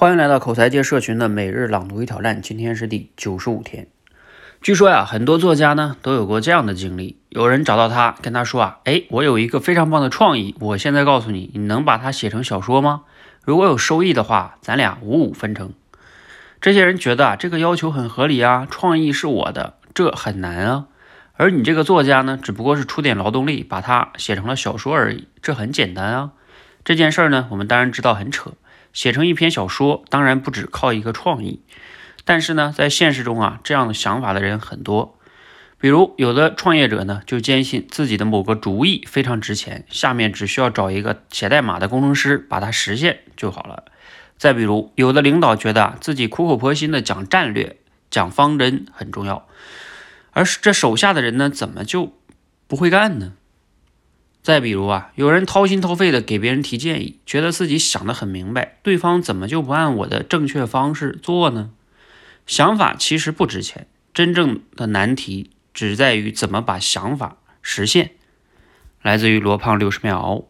欢迎来到口才界社群的每日朗读与挑战，今天是第九十五天。据说呀，很多作家呢都有过这样的经历，有人找到他，跟他说啊，哎，我有一个非常棒的创意，我现在告诉你，你能把它写成小说吗？如果有收益的话，咱俩五五分成。这些人觉得啊，这个要求很合理啊，创意是我的，这很难啊。而你这个作家呢，只不过是出点劳动力，把它写成了小说而已，这很简单啊。这件事儿呢，我们当然知道很扯。写成一篇小说，当然不止靠一个创意，但是呢，在现实中啊，这样的想法的人很多。比如，有的创业者呢，就坚信自己的某个主意非常值钱，下面只需要找一个写代码的工程师把它实现就好了。再比如，有的领导觉得自己苦口婆心的讲战略、讲方针很重要，而这手下的人呢，怎么就不会干呢？再比如啊，有人掏心掏肺的给别人提建议，觉得自己想得很明白，对方怎么就不按我的正确方式做呢？想法其实不值钱，真正的难题只在于怎么把想法实现。来自于罗胖六十秒。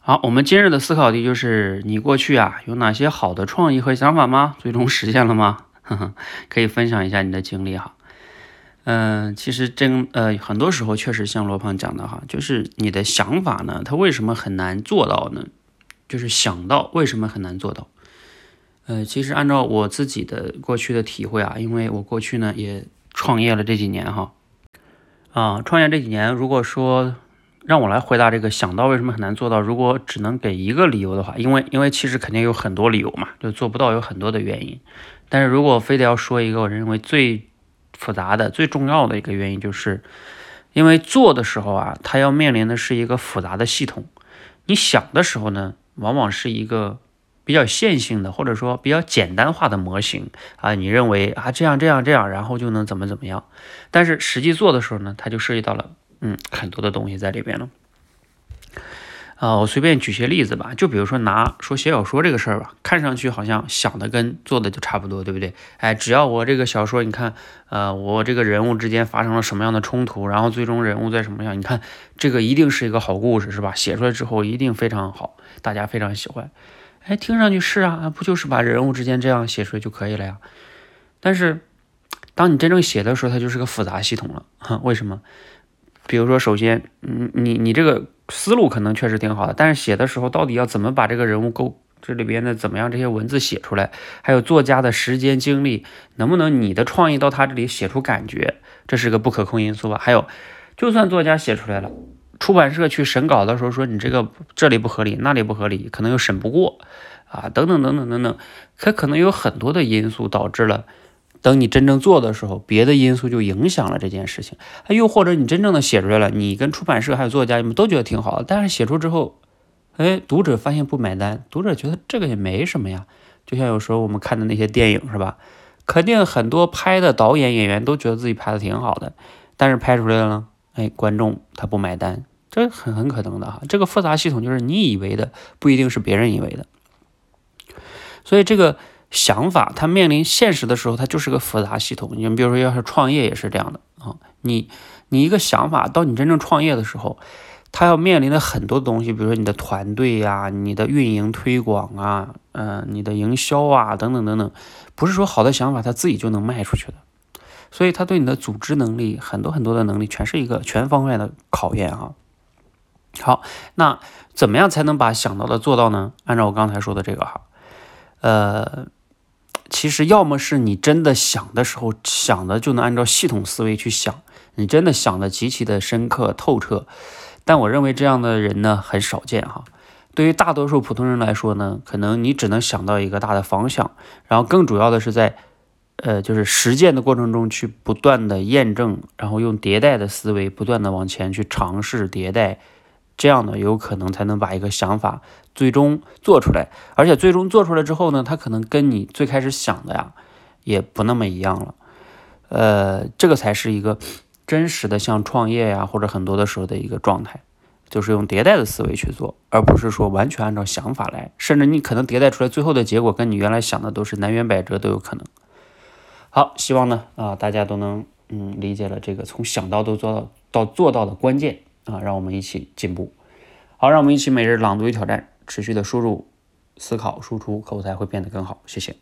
好，我们今日的思考题就是：你过去啊有哪些好的创意和想法吗？最终实现了吗？可以分享一下你的经历哈。嗯，其实真呃，很多时候确实像罗胖讲的哈，就是你的想法呢，它为什么很难做到呢？就是想到为什么很难做到？呃，其实按照我自己的过去的体会啊，因为我过去呢也创业了这几年哈，啊，创业这几年，如果说让我来回答这个想到为什么很难做到，如果只能给一个理由的话，因为因为其实肯定有很多理由嘛，就做不到有很多的原因，但是如果非得要说一个，我认为最复杂的最重要的一个原因，就是因为做的时候啊，它要面临的是一个复杂的系统。你想的时候呢，往往是一个比较线性的，或者说比较简单化的模型啊。你认为啊这样这样这样，然后就能怎么怎么样。但是实际做的时候呢，它就涉及到了嗯很多的东西在里边了。啊，我随便举些例子吧，就比如说拿说写小说这个事儿吧，看上去好像想的跟做的就差不多，对不对？哎，只要我这个小说，你看，呃，我这个人物之间发生了什么样的冲突，然后最终人物在什么样，你看这个一定是一个好故事，是吧？写出来之后一定非常好，大家非常喜欢。哎，听上去是啊，不就是把人物之间这样写出来就可以了呀？但是当你真正写的时候，它就是个复杂系统了。哈，为什么？比如说，首先，你你你这个。思路可能确实挺好的，但是写的时候到底要怎么把这个人物构这里边的怎么样这些文字写出来，还有作家的时间精力，能不能你的创意到他这里写出感觉，这是个不可控因素吧？还有，就算作家写出来了，出版社去审稿的时候说你这个这里不合理，那里不合理，可能又审不过啊，等等等等等等，可可能有很多的因素导致了。等你真正做的时候，别的因素就影响了这件事情。又或者你真正的写出来了，你跟出版社还有作家你们都觉得挺好的，但是写出之后，哎，读者发现不买单，读者觉得这个也没什么呀。就像有时候我们看的那些电影是吧？肯定很多拍的导演演员都觉得自己拍的挺好的，但是拍出来了呢，哎，观众他不买单，这很很可能的哈。这个复杂系统就是你以为的不一定是别人以为的，所以这个。想法，它面临现实的时候，它就是个复杂系统。你比如说，要是创业也是这样的啊。你你一个想法，到你真正创业的时候，它要面临的很多东西，比如说你的团队呀、你的运营推广啊、嗯、你的营销啊等等等等，不是说好的想法它自己就能卖出去的。所以，它对你的组织能力、很多很多的能力，全是一个全方位的考验啊。好，那怎么样才能把想到的做到呢？按照我刚才说的这个哈，呃。其实，要么是你真的想的时候想的就能按照系统思维去想，你真的想的极其的深刻透彻。但我认为这样的人呢很少见哈。对于大多数普通人来说呢，可能你只能想到一个大的方向，然后更主要的是在呃就是实践的过程中去不断的验证，然后用迭代的思维不断的往前去尝试迭代。这样呢，有可能才能把一个想法最终做出来，而且最终做出来之后呢，它可能跟你最开始想的呀，也不那么一样了。呃，这个才是一个真实的像创业呀，或者很多的时候的一个状态，就是用迭代的思维去做，而不是说完全按照想法来，甚至你可能迭代出来最后的结果跟你原来想的都是南辕北辙都有可能。好，希望呢啊大家都能嗯理解了这个从想到都做到到做到的关键。啊，让我们一起进步。好，让我们一起每日朗读与挑战，持续的输入思考输出，口才会变得更好。谢谢。